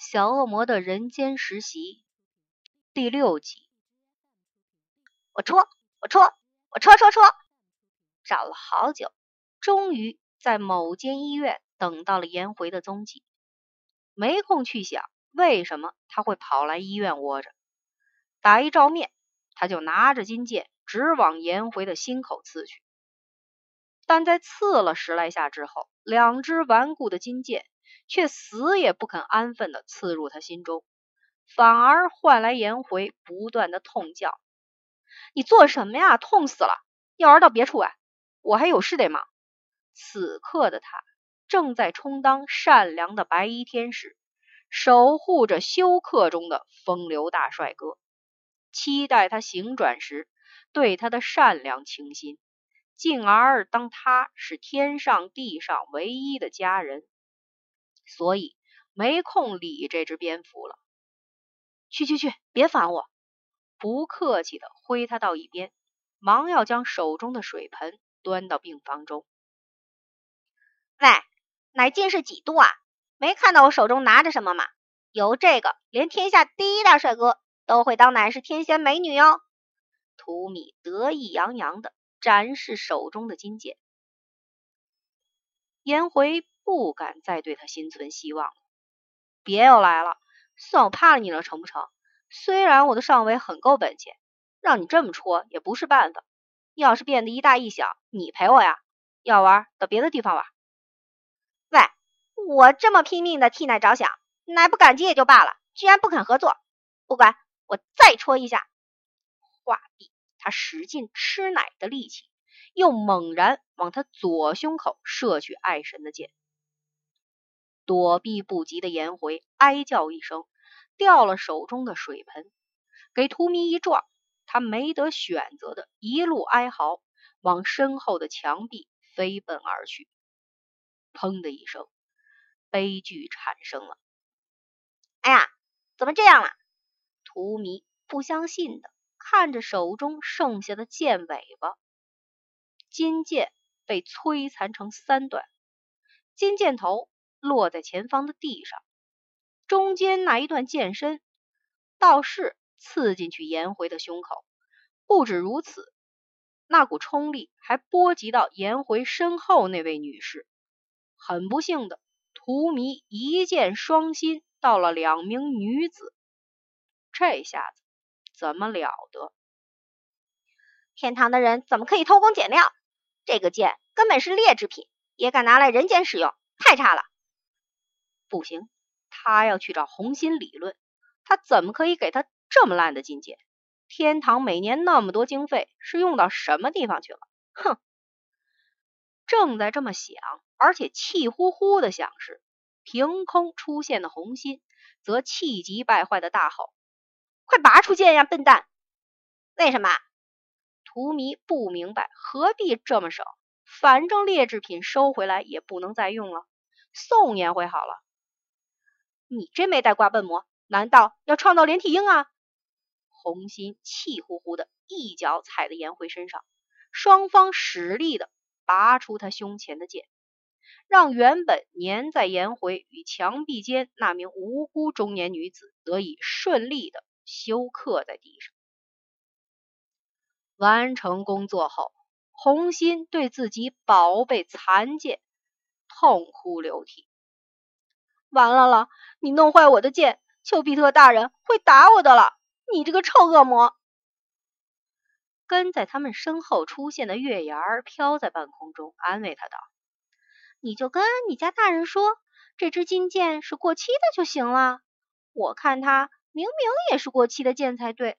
小恶魔的人间实习第六集。我戳，我戳，我戳戳戳，找了好久，终于在某间医院等到了颜回的踪迹。没空去想为什么他会跑来医院窝着。打一照面，他就拿着金剑直往颜回的心口刺去。但在刺了十来下之后，两只顽固的金剑却死也不肯安分的刺入他心中，反而换来颜回不断的痛叫：“你做什么呀？痛死了！要玩到别处啊，我还有事得忙。”此刻的他。正在充当善良的白衣天使，守护着休克中的风流大帅哥，期待他醒转时对他的善良倾心，进而当他是天上地上唯一的家人，所以没空理这只蝙蝠了。去去去，别烦我！不客气的挥他到一边，忙要将手中的水盆端到病房中。喂！乃近视几度啊？没看到我手中拿着什么吗？有这个，连天下第一大帅哥都会当乃是天仙美女哟。图米得意洋洋的展示手中的金剑。颜回不敢再对他心存希望了。别又来了，算我怕了你了，成不成？虽然我的上围很够本钱，让你这么戳也不是办法。要是变得一大一小，你陪我呀？要玩到别的地方玩。喂，我这么拼命的替奶着想，奶不感激也就罢了，居然不肯合作。不管，我再戳一下。话毕，他使尽吃奶的力气，又猛然往他左胸口射去爱神的箭。躲避不及的颜回哀叫一声，掉了手中的水盆，给荼蘼一撞，他没得选择的一路哀嚎，往身后的墙壁飞奔而去。砰的一声，悲剧产生了。哎呀，怎么这样了？荼蘼不相信的看着手中剩下的剑尾巴，金剑被摧残成三段，金剑头落在前方的地上，中间那一段剑身倒是刺进去颜回的胸口。不止如此，那股冲力还波及到颜回身后那位女士。很不幸的，荼蘼一箭双心到了两名女子，这下子怎么了得？天堂的人怎么可以偷工减料？这个剑根本是劣质品，也敢拿来人间使用，太差了！不行，他要去找红心理论，他怎么可以给他这么烂的金剑？天堂每年那么多经费，是用到什么地方去了？哼！正在这么想。而且气呼呼的想时，凭空出现的红心则气急败坏的大吼：“快拔出剑呀，笨蛋！”为什么？荼蘼不明白，何必这么省？反正劣质品收回来也不能再用了，送颜回好了。你这没带挂笨魔，难道要创造连体婴啊？红心气呼呼的一脚踩在颜回身上，双方使力的拔出他胸前的剑。让原本粘在颜回与墙壁间那名无辜中年女子得以顺利的休克在地上。完成工作后，红心对自己宝贝残剑痛哭流涕：“完了了，你弄坏我的剑，丘比特大人会打我的了！你这个臭恶魔！”跟在他们身后出现的月牙儿飘在半空中，安慰他道。你就跟你家大人说，这支金剑是过期的就行了。我看它明明也是过期的剑才对，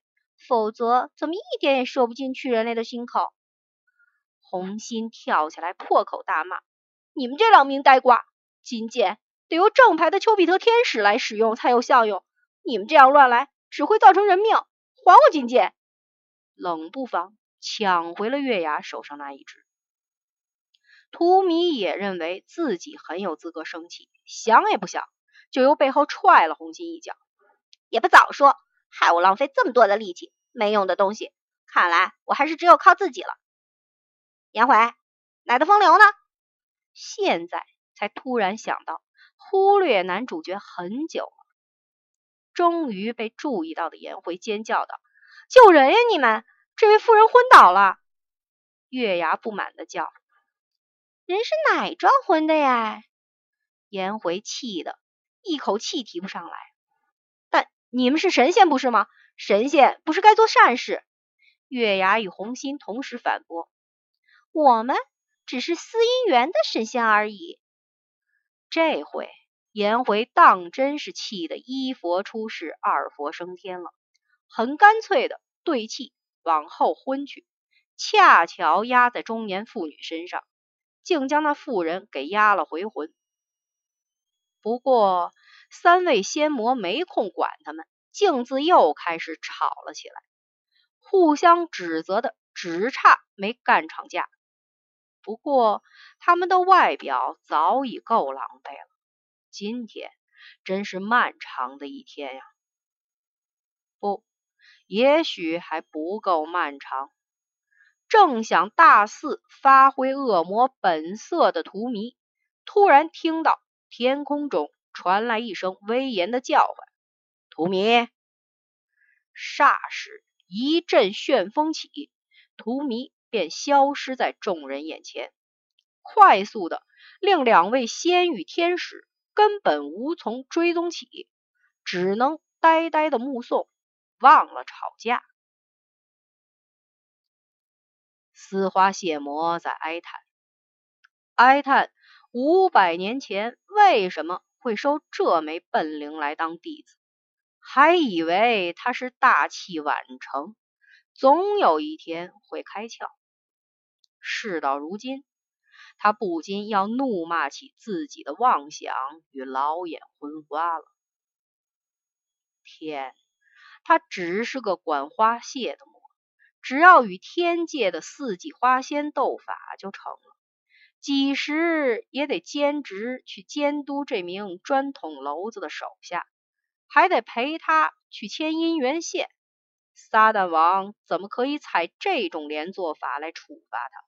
否则怎么一点也射不进去人类的心口？红心跳起来破口大骂：“你们这两名呆瓜，金剑得由正牌的丘比特天使来使用才有效用，你们这样乱来只会造成人命。还我金剑！”冷不防抢回了月牙手上那一只。图米也认为自己很有资格生气，想也不想就由背后踹了红心一脚。也不早说，害我浪费这么多的力气，没用的东西。看来我还是只有靠自己了。颜回，奶的风流呢？现在才突然想到，忽略男主角很久了。终于被注意到的颜回尖叫道：“救人呀！你们，这位夫人昏倒了！”月牙不满的叫：“人是哪桩婚的呀？”颜回气的一口气提不上来。你们是神仙不是吗？神仙不是该做善事？月牙与红心同时反驳：“我们只是司姻缘的神仙而已。”这回。颜回当真是气得一佛出世，二佛升天了，很干脆的对气往后昏去，恰巧压在中年妇女身上，竟将那妇人给压了回魂。不过三位仙魔没空管他们，径自又开始吵了起来，互相指责的，只差没干场架。不过他们的外表早已够狼狈了。今天真是漫长的一天呀！不，也许还不够漫长。正想大肆发挥恶魔本色的荼蘼，突然听到天空中传来一声威严的叫唤：“荼蘼！”霎时一阵旋风起，荼蘼便消失在众人眼前，快速的令两位仙域天使。根本无从追踪起，只能呆呆的目送，忘了吵架。丝花谢魔在哀叹，哀叹五百年前为什么会收这枚笨灵来当弟子，还以为他是大器晚成，总有一天会开窍。事到如今。他不禁要怒骂起自己的妄想与老眼昏花了。天，他只是个管花谢的魔，只要与天界的四季花仙斗法就成了，几时也得兼职去监督这名砖捅娄子的手下，还得陪他去牵姻缘线。撒旦王怎么可以采这种连坐法来处罚他？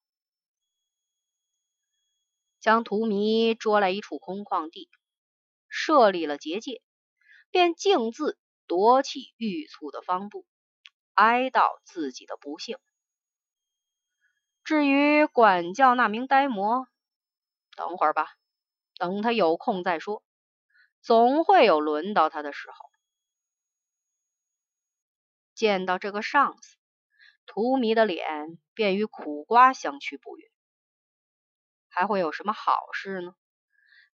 将荼蘼捉来一处空旷地，设立了结界，便径自踱起欲促的方步，哀悼自己的不幸。至于管教那名呆魔，等会儿吧，等他有空再说，总会有轮到他的时候。见到这个上司，荼蘼的脸便与苦瓜相去不远。还会有什么好事呢？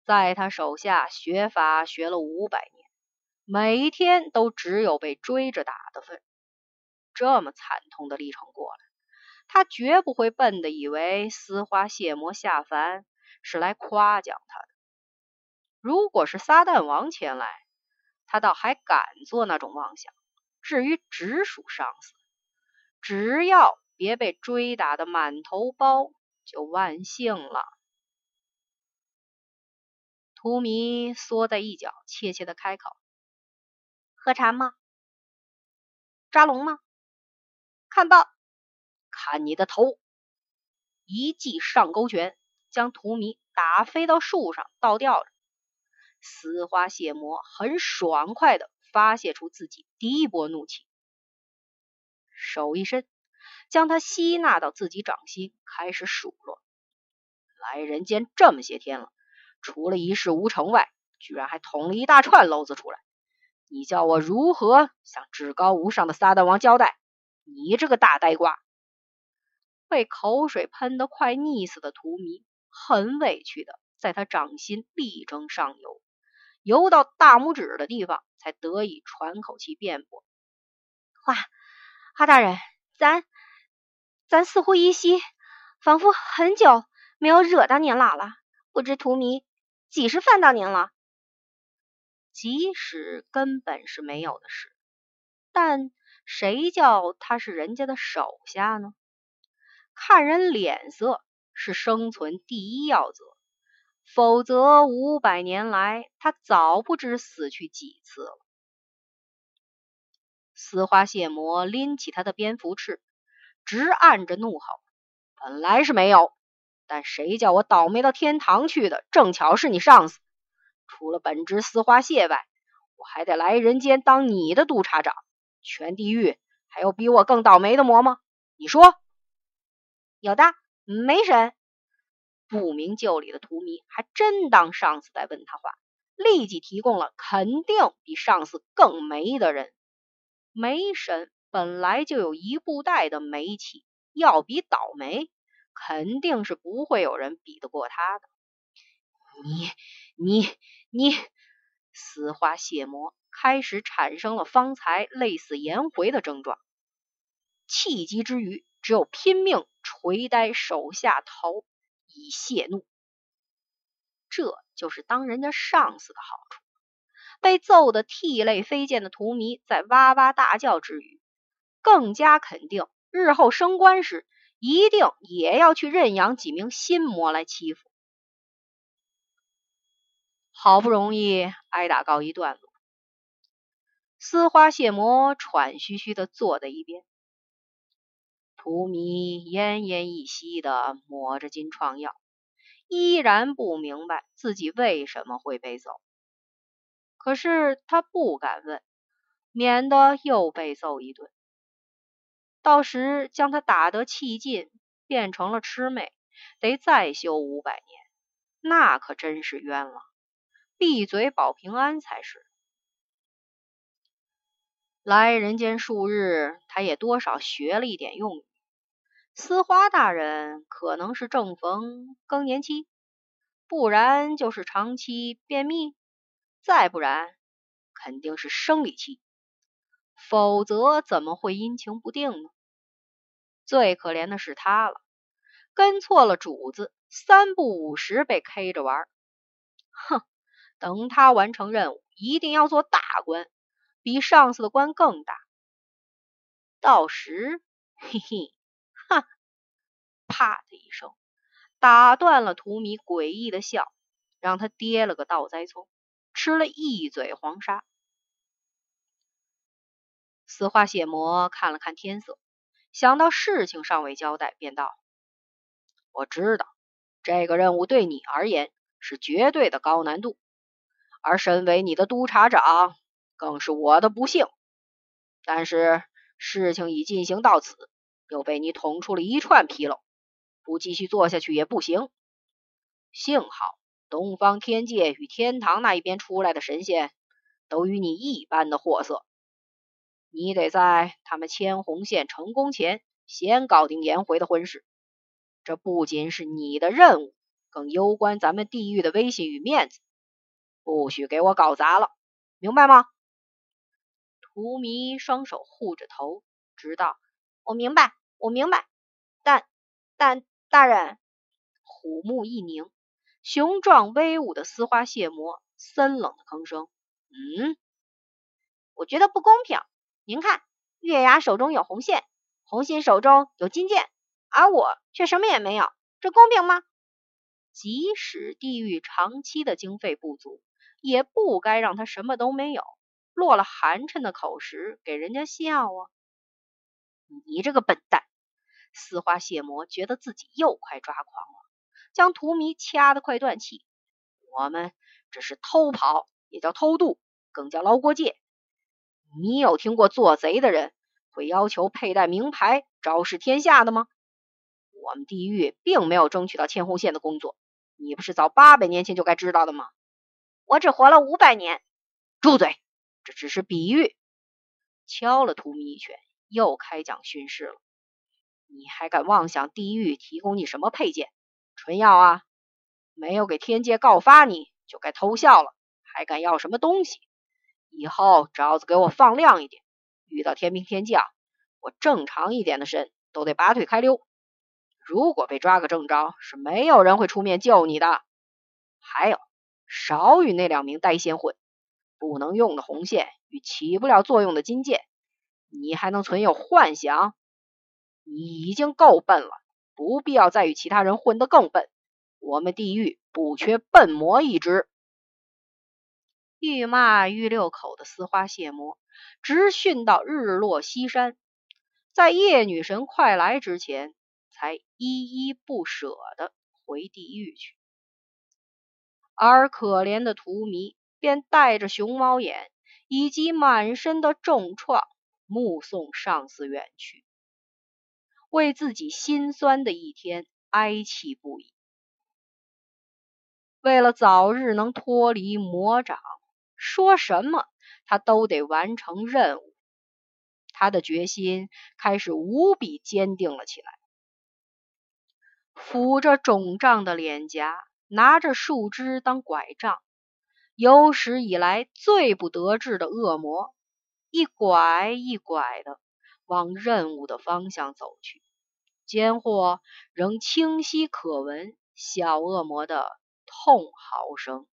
在他手下学法学了五百年，每一天都只有被追着打的份。这么惨痛的历程过来，他绝不会笨的以为丝花谢魔下凡是来夸奖他的。如果是撒旦王前来，他倒还敢做那种妄想。至于直属上司，只要别被追打的满头包。就万幸了。荼蘼缩在一角，怯怯的开口：“喝茶吗？抓龙吗？看报？看你的头！”一记上勾拳，将荼蘼打飞到树上，倒吊着。丝花血魔很爽快的发泄出自己第一波怒气，手一伸。将他吸纳到自己掌心，开始数落：来人间这么些天了，除了一事无成外，居然还捅了一大串篓子出来。你叫我如何向至高无上的撒旦王交代？你这个大呆瓜！被口水喷得快溺死的荼蘼，很委屈的在他掌心力争上游，游到大拇指的地方，才得以喘口气辩驳：花花大人，咱。咱似乎依稀，仿佛很久没有惹到您老了。不知荼蘼几时犯到您了？即使根本是没有的事，但谁叫他是人家的手下呢？看人脸色是生存第一要则，否则五百年来他早不知死去几次了。丝花蟹魔拎起他的蝙蝠翅。直按着怒吼，本来是没有，但谁叫我倒霉到天堂去的？正巧是你上司。除了本职丝花蟹外，我还得来人间当你的督察长。全地狱还有比我更倒霉的魔吗？你说？有的，没神。不明就里的荼蘼还真当上司在问他话，立即提供了肯定比上司更霉的人。霉神本来就有一布袋的霉气，要比倒霉，肯定是不会有人比得过他的。你、你、你，丝花血魔开始产生了方才类似颜回的症状，气急之余，只有拼命捶呆手下头。以泄怒，这就是当人家上司的好处。被揍得涕泪飞溅的荼蘼，在哇哇大叫之余，更加肯定日后升官时，一定也要去认养几名心魔来欺负。好不容易挨打告一段落，丝花谢魔喘吁吁的坐在一边。荼蘼奄奄一息的抹着金创药，依然不明白自己为什么会被揍。可是他不敢问，免得又被揍一顿。到时将他打得气尽，变成了魑魅，得再修五百年，那可真是冤枉。闭嘴保平安才是。来人间数日，他也多少学了一点用语。司花大人可能是正逢更年期，不然就是长期便秘，再不然肯定是生理期，否则怎么会阴晴不定呢？最可怜的是他了，跟错了主子，三不五时被 K 着玩。哼，等他完成任务，一定要做大官，比上司的官更大。到时，嘿嘿。啪的一声，打断了荼蘼诡异的笑，让他跌了个倒栽葱，吃了一嘴黄沙。丝花血魔看了看天色，想到事情尚未交代，便道：“我知道这个任务对你而言是绝对的高难度，而身为你的督察长，更是我的不幸。但是事情已进行到此。”又被你捅出了一串纰漏，不继续做下去也不行。幸好东方天界与天堂那一边出来的神仙都与你一般的货色，你得在他们牵红线成功前先搞定颜回的婚事。这不仅是你的任务，更攸关咱们地狱的威信与面子，不许给我搞砸了，明白吗？荼蘼双手护着头，直道：“我明白。”我明白，但但大人，虎目一凝，雄壮威武的丝花蟹魔森冷的吭声：“嗯，我觉得不公平。您看，月牙手中有红线，红心手中有金剑，而我却什么也没有，这公平吗？即使地狱长期的经费不足，也不该让他什么都没有，落了寒碜的口实给人家笑啊！你这个笨蛋！”丝花血魔觉得自己又快抓狂了，将荼蘼掐得快断气。我们这是偷跑，也叫偷渡，更叫捞过界。你有听过做贼的人会要求佩戴名牌昭示天下的吗？我们地狱并没有争取到牵红线的工作，你不是早八百年前就该知道的吗？我只活了五百年。住嘴！这只是比喻。敲了荼蘼一拳，又开讲训示了。你还敢妄想地狱提供你什么配件？纯药啊！没有给天界告发你就该偷笑了，还敢要什么东西？以后招子给我放亮一点，遇到天兵天将，我正常一点的神都得拔腿开溜。如果被抓个正着，是没有人会出面救你的。还有，少与那两名呆仙混，不能用的红线与起不了作用的金剑，你还能存有幻想？你已经够笨了，不必要再与其他人混得更笨。我们地狱不缺笨魔一只。欲骂欲六口的丝花蟹魔，直训到日落西山，在夜女神快来之前，才依依不舍的回地狱去。而可怜的荼蘼便带着熊猫眼，以及满身的重创，目送上司远去，为自己心酸的一天哀泣不已。为了早日能脱离魔掌，说什么他都得完成任务。他的决心开始无比坚定了起来。抚着肿胀的脸颊，拿着树枝当拐杖，有史以来最不得志的恶魔，一拐一拐的往任务的方向走去。间或仍清晰可闻小恶魔的痛嚎声。